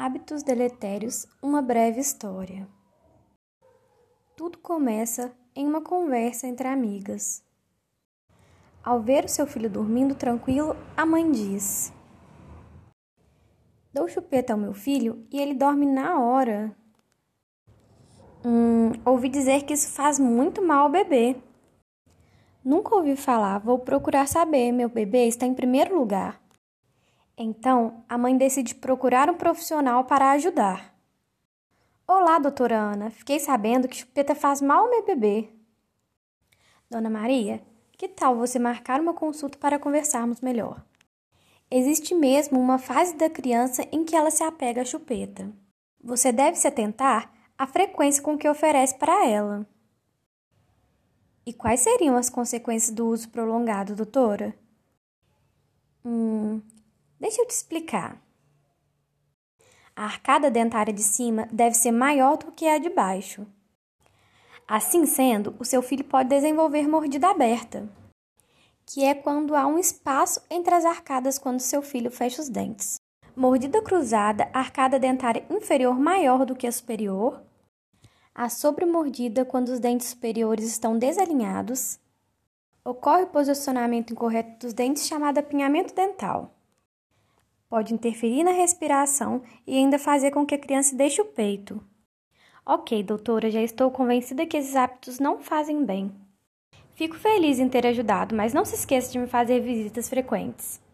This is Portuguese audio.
Hábitos deletérios, uma breve história. Tudo começa em uma conversa entre amigas. Ao ver o seu filho dormindo tranquilo, a mãe diz: Dou chupeta ao meu filho e ele dorme na hora. Hum, ouvi dizer que isso faz muito mal ao bebê. Nunca ouvi falar, vou procurar saber. Meu bebê está em primeiro lugar. Então, a mãe decide procurar um profissional para ajudar. Olá, doutora Ana. Fiquei sabendo que chupeta faz mal ao meu bebê. Dona Maria, que tal você marcar uma consulta para conversarmos melhor? Existe mesmo uma fase da criança em que ela se apega à chupeta. Você deve se atentar à frequência com que oferece para ela. E quais seriam as consequências do uso prolongado, doutora? Hum, Deixa eu te explicar. A arcada dentária de cima deve ser maior do que a de baixo. Assim sendo, o seu filho pode desenvolver mordida aberta, que é quando há um espaço entre as arcadas quando seu filho fecha os dentes. Mordida cruzada, arcada dentária inferior maior do que a superior. A sobremordida quando os dentes superiores estão desalinhados. Ocorre o posicionamento incorreto dos dentes chamado apinhamento dental pode interferir na respiração e ainda fazer com que a criança deixe o peito. Ok, doutora, já estou convencida que esses hábitos não fazem bem. Fico feliz em ter ajudado, mas não se esqueça de me fazer visitas frequentes.